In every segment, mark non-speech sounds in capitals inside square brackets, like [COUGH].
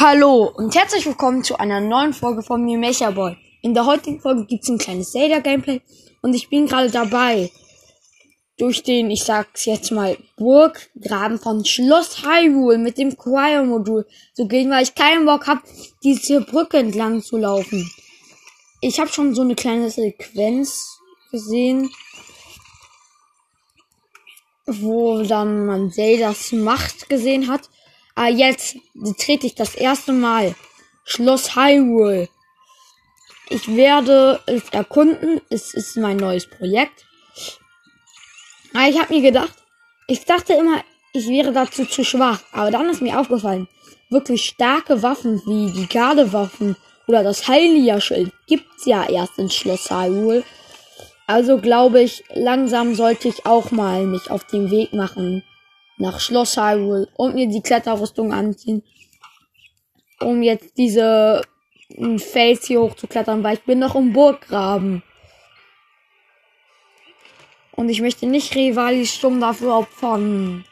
Hallo und herzlich willkommen zu einer neuen Folge von mir, Mecha Boy. In der heutigen Folge gibt es ein kleines Zelda-Gameplay und ich bin gerade dabei, durch den, ich sag's jetzt mal, Burggraben von Schloss Hyrule mit dem Choir-Modul zu gehen, weil ich keinen Bock habe, diese Brücke entlang zu laufen. Ich habe schon so eine kleine Sequenz gesehen, wo dann man Zeldas Macht gesehen hat. Aber jetzt trete ich das erste Mal Schloss Hyrule. Ich werde es erkunden. Es ist mein neues Projekt. Aber ich habe mir gedacht, ich dachte immer, ich wäre dazu zu schwach. Aber dann ist mir aufgefallen, wirklich starke Waffen wie die Gardewaffen oder das Heilia-Schild gibt's ja erst in Schloss Hyrule. Also glaube ich, langsam sollte ich auch mal mich auf den Weg machen nach Schloss Hyrule und mir die Kletterrüstung anziehen, um jetzt diese Fels hier hochzuklettern, weil ich bin noch im Burggraben. Und ich möchte nicht Rivalis stumm dafür opfern.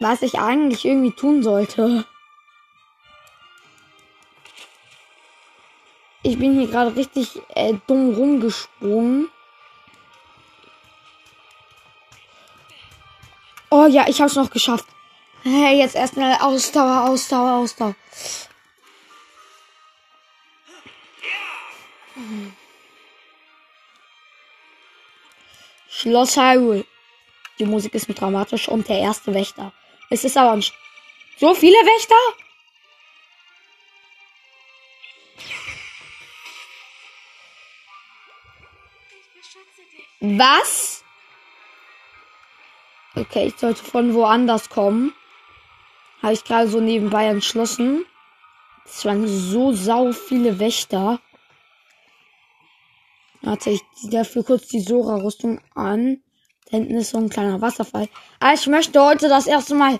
Was ich eigentlich irgendwie tun sollte. Ich bin hier gerade richtig äh, dumm rumgesprungen. Oh ja, ich hab's noch geschafft. Hey, jetzt erstmal Ausdauer, Ausdauer, Ausdauer. Schloss Hyrule. Die Musik ist mit dramatisch und der erste Wächter. Es ist aber ein so viele Wächter? Was? Okay, ich sollte von woanders kommen. Habe ich gerade so nebenbei entschlossen. Es waren so sau viele Wächter. Warte, ich ziehe dafür kurz die Sora-Rüstung an. Da hinten ist so ein kleiner Wasserfall. Aber ich möchte heute das erste Mal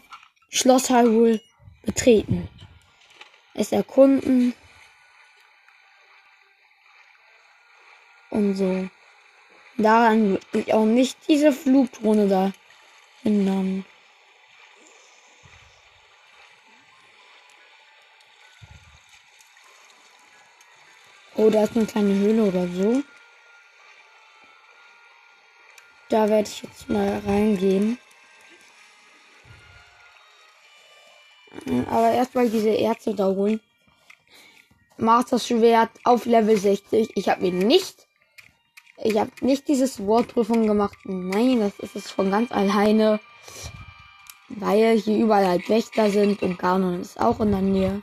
Schloss Hyrule betreten. Es erkunden. Und so. Daran wird mich auch nicht diese Flugdrohne da ändern. Oh, da ist eine kleine Höhle oder so. Da werde ich jetzt mal reingehen. Aber erstmal diese Erze da holen. Master Schwert auf Level 60. Ich habe mir nicht ich habe nicht dieses Wortprüfung gemacht. Nein, das ist es von ganz alleine. Weil hier überall halt Wächter sind und Ganon ist auch in der Nähe.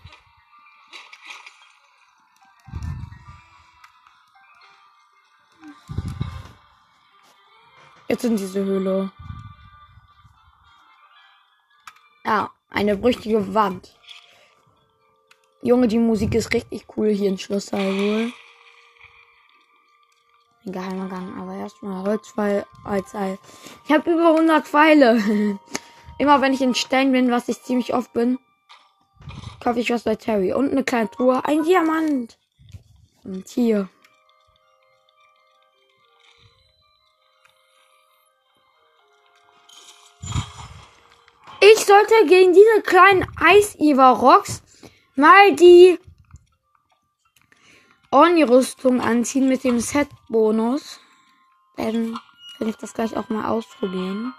Jetzt in diese Höhle. Ja, eine brüchige Wand. Junge, die Musik ist richtig cool hier in Schloss Hyrule. Ein geheimer Gang, aber erstmal Holzpfeil als. Ich habe über 100 Pfeile. [LAUGHS] Immer wenn ich in Stellen bin, was ich ziemlich oft bin, kaufe ich was bei Terry. Und eine kleine Truhe, ein Diamant. Und hier. Ich sollte gegen diese kleinen Eis-Iva-Rocks mal die Orni-Rüstung anziehen mit dem Set-Bonus. Dann werde ich das gleich auch mal ausprobieren.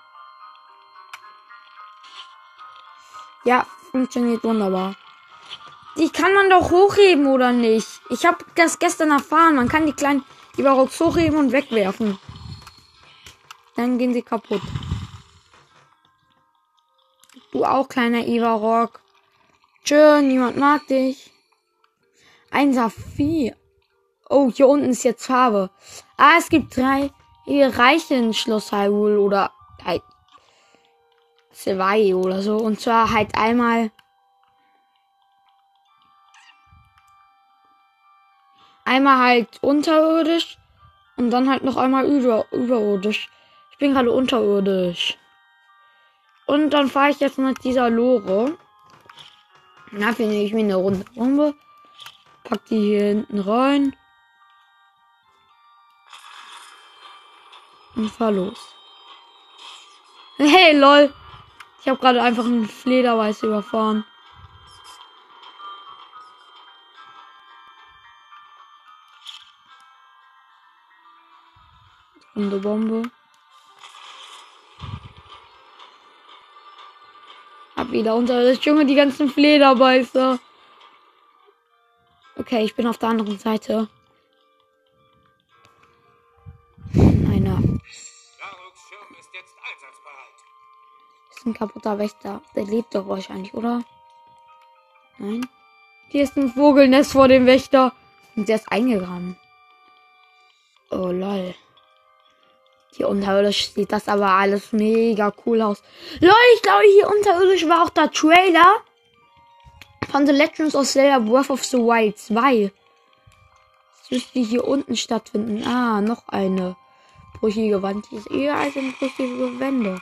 Ja, funktioniert wunderbar. Die kann man doch hochheben, oder nicht? Ich habe das gestern erfahren. Man kann die kleinen Ivarocks hochheben und wegwerfen. Dann gehen sie kaputt. Du auch, kleiner Ivarok. Tschö, niemand mag dich. Ein Saphir. Oh, hier unten ist jetzt Farbe. Ah, es gibt drei Reiche in Schloss Hyrule oder halt zwei oder so. Und zwar halt einmal einmal halt unterirdisch und dann halt noch einmal über, überirdisch. Ich bin gerade unterirdisch. Und dann fahre ich jetzt mit dieser Lore. Dafür nehme ich mir eine runde Bombe. Pack die hier hinten rein. Und fahr los. Hey, lol. Ich habe gerade einfach einen Flederweiß überfahren. Runde Bombe. Hab wieder unter das Junge die ganzen Flederbeißer. Okay, ich bin auf der anderen Seite. Jetzt einsatzbereit. Ist ein kaputter Wächter. Der lebt doch wahrscheinlich, oder? Nein. Hier ist ein Vogelnest vor dem Wächter. Und der ist eingegraben. Oh lol. Hier unterirdisch sieht das aber alles mega cool aus. Leute, ich glaube, hier unterirdisch war auch der Trailer von The Legends of Zelda Breath of the Wild 2. Das müsste hier unten stattfinden. Ah, noch eine brüchige Wand. Die ist eher als eine brüchige Wände.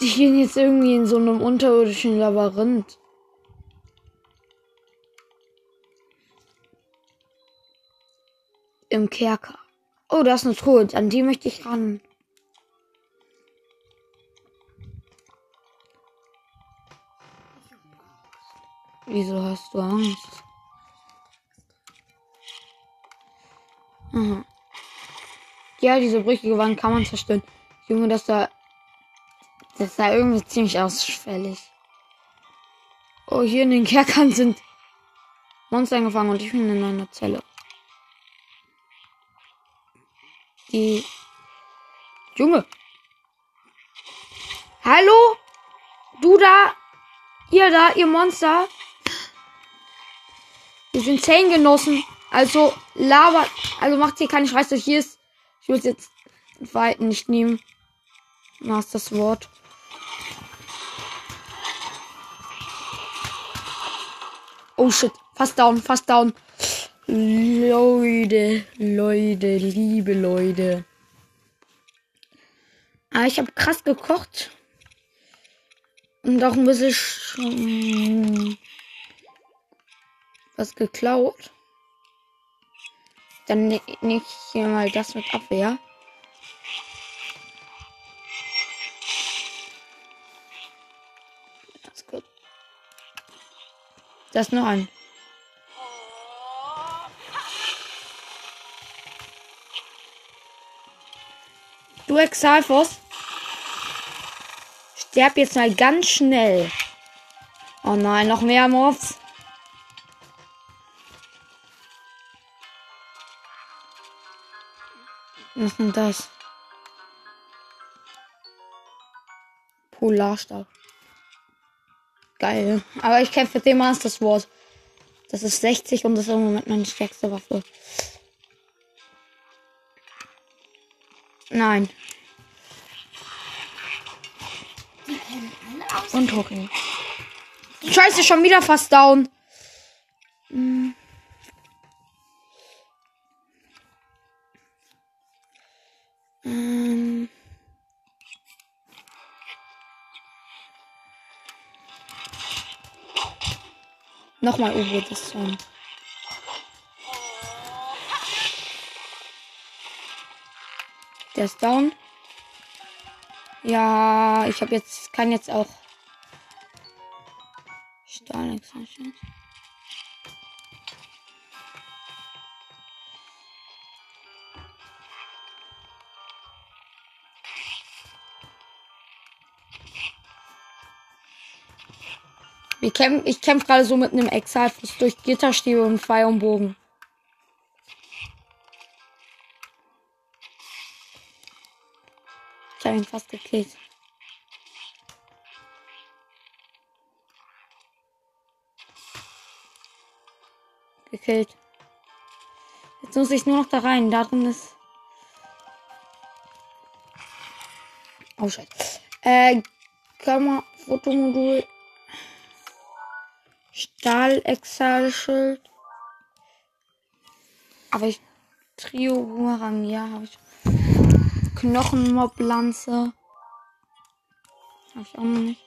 Die gehen jetzt irgendwie in so einem unterirdischen Labyrinth. Im Kerker. Oh, da ist eine Truhe. An die möchte ich ran. Wieso hast du Angst? Aha. Ja, diese brüchige Wand kann man zerstören. Junge, dass da das sah irgendwie ziemlich ausfällig. Oh, hier in den Kerkern sind Monster eingefangen und ich bin in einer Zelle. Die Junge. Hallo? Du da? Ihr da, ihr Monster? Wir sind Zehngenossen. Also labert. Also macht hier keine Scheiße. Hier ist. Ich will jetzt weit nicht nehmen. Was das Wort. Oh shit. Fast down, fast down. Leute, Leute, liebe Leute. Ah, ich habe krass gekocht. Und auch ein bisschen was geklaut. Dann nehme ich hier mal das mit Abwehr. Das ist noch ein. Du Exalfos. Sterb jetzt mal ganz schnell. Oh nein, noch mehr Mobs. Was ist denn das? Polarstab. Geil. Aber ich kämpfe mit dem Master Sword. Das ist 60 und das ist im Moment meine stärkste Waffe. Nein. Und Hockey. Scheiße, schon wieder fast down. Hm. Ähm. Nochmal U-Boot ist schon. Der ist down. Ja, ich habe jetzt, kann jetzt auch Stahl Extensions. Wir kämpfen, ich kämpfe gerade so mit einem Exalfus durch Gitterstäbe und Pfeil und Bogen. Ich habe ihn fast gekillt. Gekillt. Jetzt muss ich nur noch da rein. Da drin ist. Oh, Scheiße. Äh, Kamera, Fotomodul. Stahl-Exal-Schild. Aber ich. Trio Boomerang, ja, habe ich. Knochenmob-Lanze. Habe ich auch noch nicht.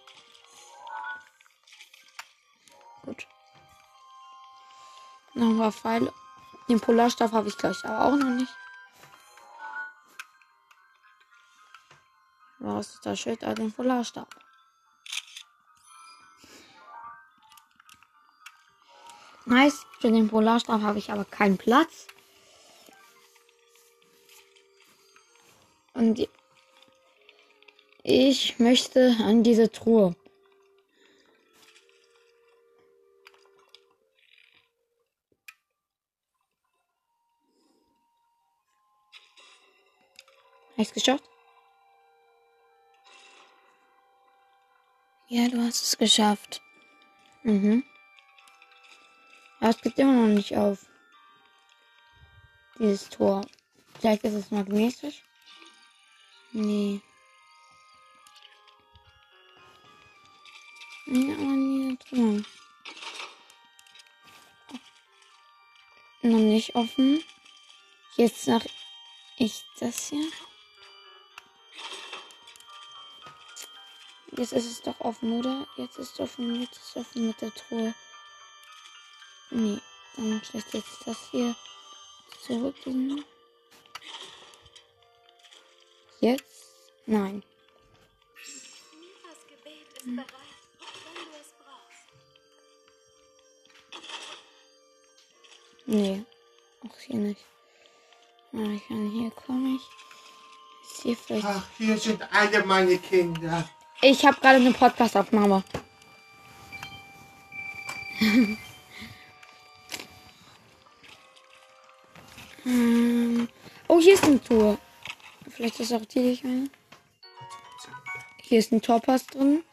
Noch ein paar Pfeile. Den Polarstab habe ich gleich aber auch noch nicht. Was ist das Schild? Ah, den Polarstab. Nice. Für den Polarstab habe ich aber keinen Platz. Und ich möchte an diese Truhe. Hast du geschafft? Ja, du hast es geschafft. Mhm. Aber es geht immer noch nicht auf. Dieses Tor. Vielleicht ist es magnetisch. Nee. Nee, aber nie drin. Noch nicht offen. Jetzt nach ich das hier. Jetzt ist es doch offen, oder? Jetzt ist es offen, jetzt ist es offen mit der Truhe. Nee, dann schlecht jetzt das hier zurückgehen. Jetzt? Nein. Nee, auch hier nicht. Ah, ich kann hier komme ich. Ist hier vielleicht. Ach, hier sind alle meine Kinder. Ich habe gerade eine Podcast-Aufnahme. [LAUGHS] ähm, oh, hier ist ein Tor. Vielleicht ist auch die, die ich meine. Hier ist ein Torpass drin.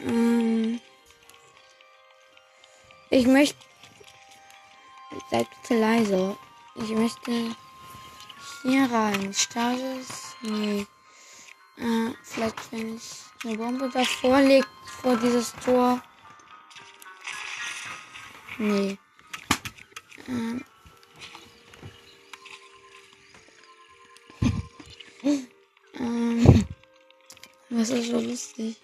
Ähm, ich möchte. Seid bitte leise. Ich möchte hier rein. Stasis? Nee. Äh, vielleicht, wenn ich eine Bombe davor lege, vor dieses Tor. Nee. Ähm. Ähm. Was ist so lustig?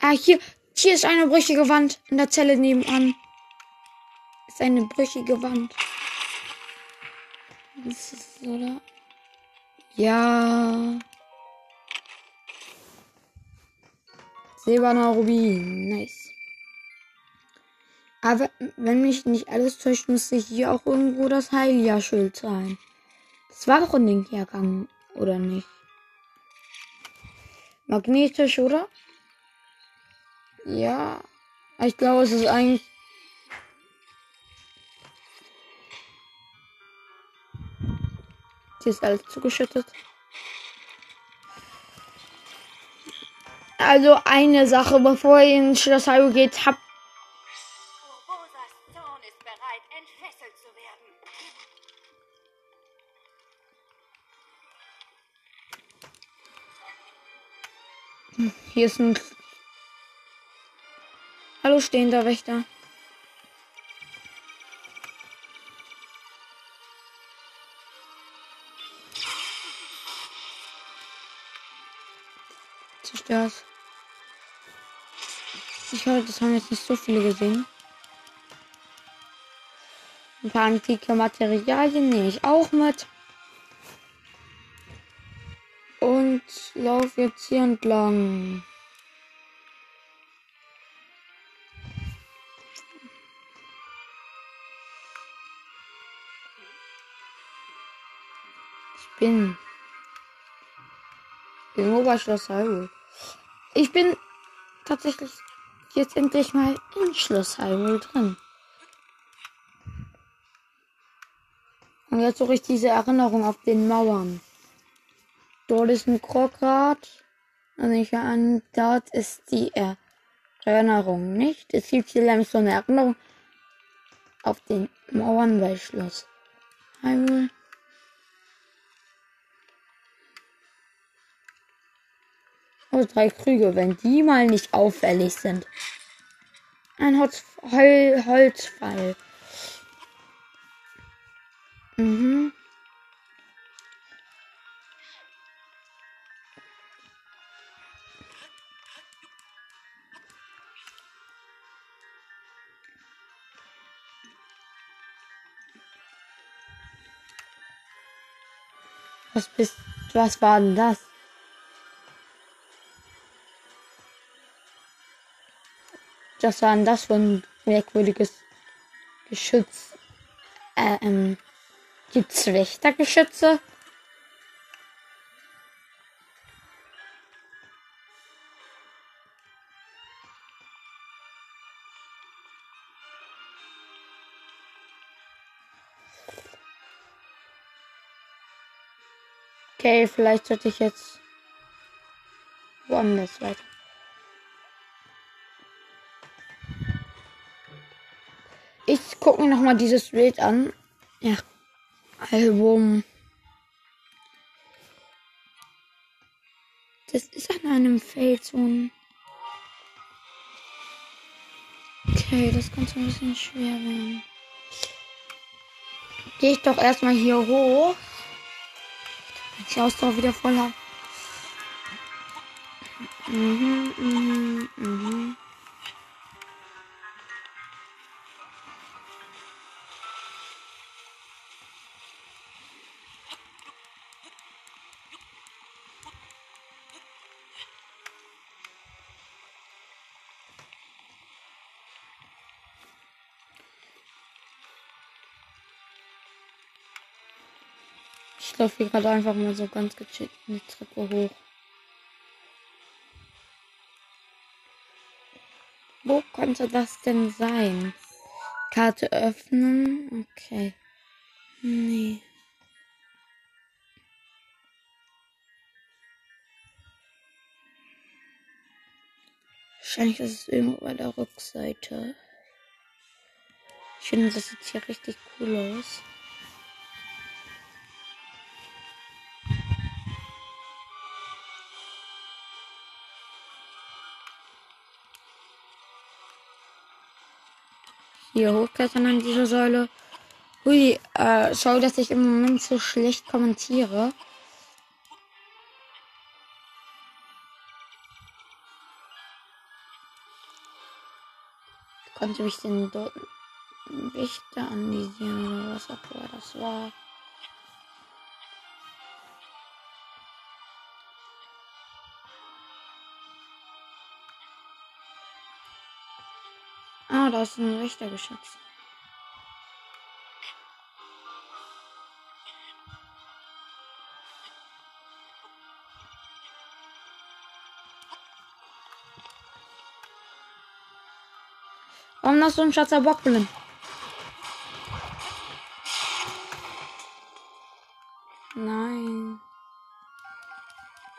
Ah, hier. Hier ist eine brüchige Wand in der Zelle nebenan. Ist eine brüchige Wand. Das ist, oder? Ja. Silberner Rubin. Nice. Aber wenn mich nicht alles täuscht, müsste hier auch irgendwo das Heilia-Schild sein. Das war doch in den Hergang, oder nicht? Magnetisch, oder? Ja. Ich glaube, es ist eigentlich. Hier ist alles zugeschüttet. Also eine Sache, bevor ihr in Schloss Hyrule geht, habt hier ist ein Hallo stehender Wächter. Zerstört. Ich höre, das haben jetzt nicht so viele gesehen. Ein paar antike Materialien nehme ich auch mit. Und laufe jetzt hier entlang. Bin irgendwo bei Schloss Hyrule. Ich bin tatsächlich jetzt endlich mal in Schloss Hyrule drin. Und jetzt suche ich diese Erinnerung auf den Mauern. Dort ist ein Krograd. Und ich an, dort ist die Erinnerung nicht. Es gibt hier nämlich so eine Erinnerung auf den Mauern bei Schloss Hyrule. und drei Krüge, wenn die mal nicht auffällig sind. Ein Holz Hol Holzfall. Mhm. Was bist, was war denn das? Was war das für ein merkwürdiges Geschütz? Äh, ähm. Gibt's Wächtergeschütze? Okay, vielleicht sollte ich jetzt woanders weiter. Ich gucke mir noch mal dieses Bild an. Ja, Album. Das ist an einem Felsen. Okay, das könnte ein bisschen schwer werden. Gehe ich doch erstmal hier hoch. Ich Ausdauer wieder voll habe. Mhm, mhm, mhm. Ich laufe hier gerade einfach mal so ganz gechillt eine Treppe hoch. Wo könnte das denn sein? Karte öffnen. Okay. Nee. Wahrscheinlich ist es irgendwo bei der Rückseite. Ich finde, das sieht hier richtig cool aus. Hier hochklettern an diese Säule. Hui, äh, schau, dass ich im Moment so schlecht kommentiere. Konnte mich den Wächter anvisieren oder was auch immer das war. Ah, da ist ein Wächtergeschütz. Warum hast du einen Schatzer Bockblin? Nein.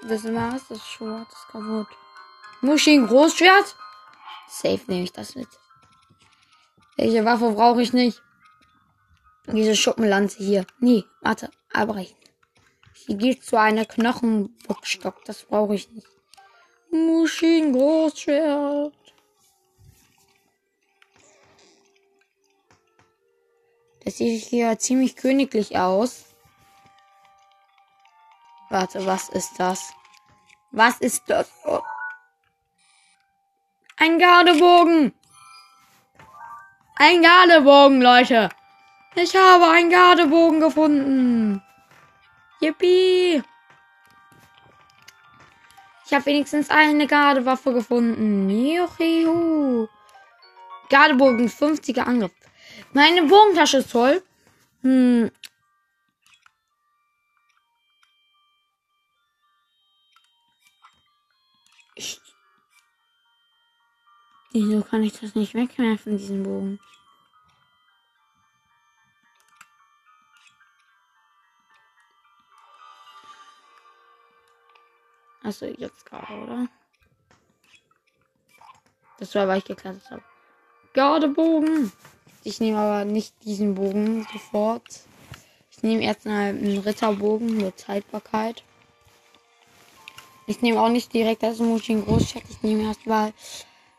Das war's, das Schwert ist kaputt. Muschi ein Großschwert? Safe nehme ich das mit. Welche Waffe brauche ich nicht? Diese Schuppenlanze hier. Nee, warte, abbrechen. Hier gibt so eine Knochenbuckstock. Das brauche ich nicht. Muschi ein Großschwert. Das sieht hier ziemlich königlich aus. Warte, was ist das? Was ist das? Ein Gardebogen! Ein Gardebogen, Leute! Ich habe einen Gardebogen gefunden! Yippie! Ich habe wenigstens eine Gardewaffe gefunden. Juhu! Gardebogen, 50er Angriff. Meine Bogentasche ist toll. Hm. Wieso kann ich das nicht wegwerfen, diesen Bogen? Achso, jetzt gerade, oder? Das war, weil ich geklettert habe. Gardebogen. Ich nehme aber nicht diesen Bogen sofort. Ich nehme erst mal einen Ritterbogen mit Haltbarkeit. Ich nehme auch nicht direkt das Mushin Großschwert. Ich nehme erst mal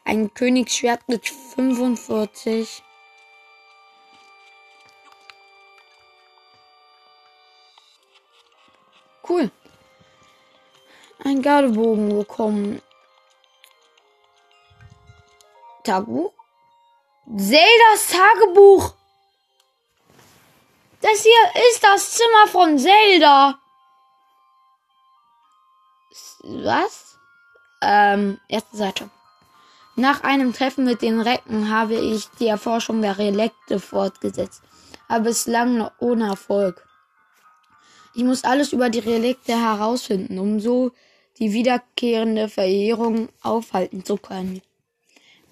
ein Königsschwert mit 45. Cool. Ein Gardebogen bekommen. Tagebuch? Zeldas Tagebuch. Das hier ist das Zimmer von Zelda. Was? Ähm, erste Seite. Nach einem Treffen mit den Recken habe ich die Erforschung der Relikte fortgesetzt, aber bislang noch ohne Erfolg. Ich muss alles über die Relikte herausfinden, um so die wiederkehrende Verehrung aufhalten zu können.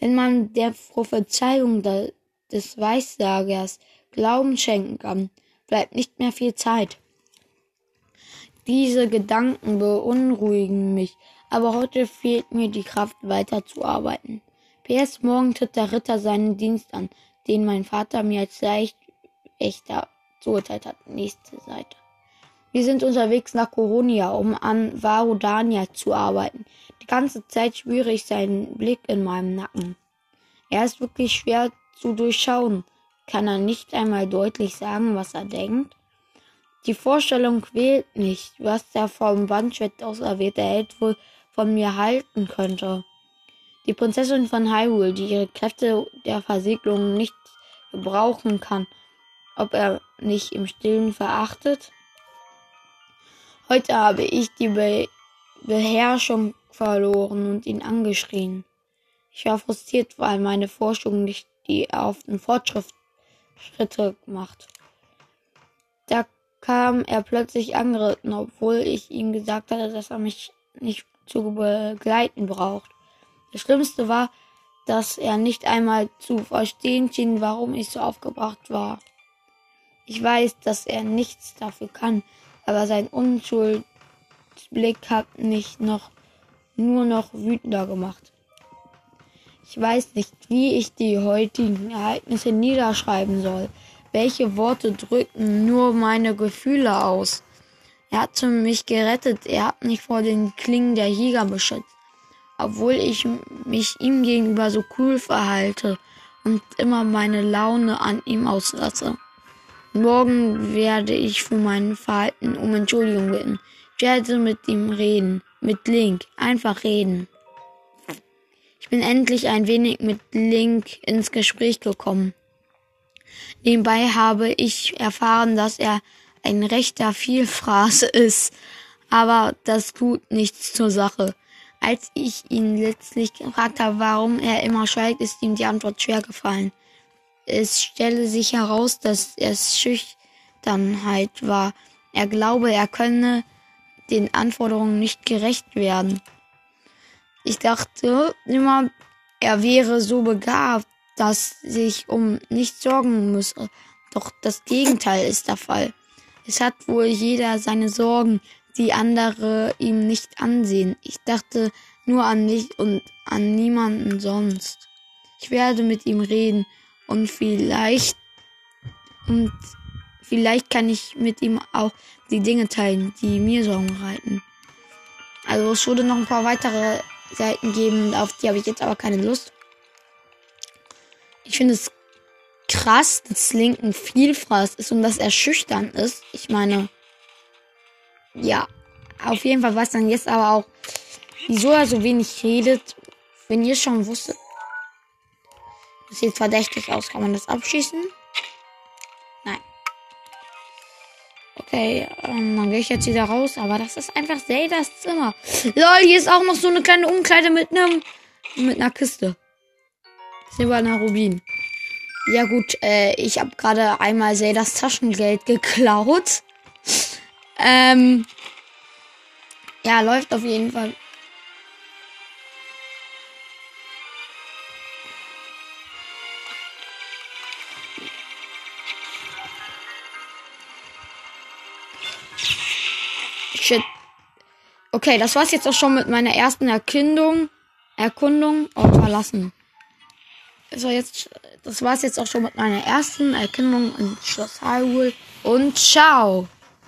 Wenn man der Prophezeiung de des Weissagers Glauben schenken kann, bleibt nicht mehr viel Zeit. Diese Gedanken beunruhigen mich, aber heute fehlt mir die Kraft weiterzuarbeiten. PS morgen tritt der Ritter seinen Dienst an, den mein Vater mir als leicht echter zugeteilt hat. Nächste Seite. Wir sind unterwegs nach Coronia, um an Varudania zu arbeiten. Die ganze Zeit spüre ich seinen Blick in meinem Nacken. Er ist wirklich schwer zu durchschauen. Kann er nicht einmal deutlich sagen, was er denkt? Die Vorstellung quält mich, was der vom Bandschwert auserwählte Held wohl von mir halten könnte. Die Prinzessin von Hyrule, die ihre Kräfte der Versiegelung nicht gebrauchen kann, ob er nicht im Stillen verachtet? Heute habe ich die Be Beherrschung verloren und ihn angeschrien. Ich war frustriert, weil meine Forschung nicht die erhofften Fortschritte macht. Da kam er plötzlich angeritten, obwohl ich ihm gesagt hatte, dass er mich nicht zu begleiten braucht. Das Schlimmste war, dass er nicht einmal zu verstehen schien, warum ich so aufgebracht war. Ich weiß, dass er nichts dafür kann, aber sein Unschuldsblick hat mich noch nur noch wütender gemacht. Ich weiß nicht, wie ich die heutigen Ereignisse niederschreiben soll. Welche Worte drücken nur meine Gefühle aus? Er hat mich gerettet, er hat mich vor den Klingen der Jäger beschützt. Obwohl ich mich ihm gegenüber so cool verhalte und immer meine Laune an ihm auslasse. Morgen werde ich für mein Verhalten um Entschuldigung bitten. Ich werde mit ihm reden. Mit Link. Einfach reden. Ich bin endlich ein wenig mit Link ins Gespräch gekommen. Nebenbei habe ich erfahren, dass er ein rechter Vielfraß ist. Aber das tut nichts zur Sache. Als ich ihn letztlich gefragt habe, warum er immer schweigt, ist ihm die Antwort schwer gefallen. Es stelle sich heraus, dass es Schüchternheit war. Er glaube, er könne den Anforderungen nicht gerecht werden. Ich dachte immer, er wäre so begabt, dass sich um nichts sorgen müsse. Doch das Gegenteil ist der Fall. Es hat wohl jeder seine Sorgen, die andere ihm nicht ansehen. Ich dachte nur an mich und an niemanden sonst. Ich werde mit ihm reden und vielleicht und vielleicht kann ich mit ihm auch die Dinge teilen, die mir Sorgen bereiten. Also es würde noch ein paar weitere Seiten geben, auf die habe ich jetzt aber keine Lust. Ich finde es krass, dass Link ein Vielfraß ist und dass er schüchtern ist. Ich meine, ja, auf jeden Fall weiß dann jetzt aber auch, wieso er so wenig redet. Wenn ihr schon wusstet, das sieht verdächtig aus. Kann man das abschießen? Nein. Okay, ähm, dann gehe ich jetzt wieder raus. Aber das ist einfach Zeldas Zimmer. Lol, hier ist auch noch so eine kleine Umkleide mit einem mit einer Kiste. Silberner Rubin. Ja gut, äh, ich habe gerade einmal Zeldas Taschengeld geklaut. ähm, ja, läuft auf jeden Fall Shit. Okay, das war's jetzt auch schon mit meiner ersten Erkundung. Erkundung. Oh, verlassen. So, jetzt, das war's jetzt auch schon mit meiner ersten Erkundung in Schloss Hyrule. Und ciao.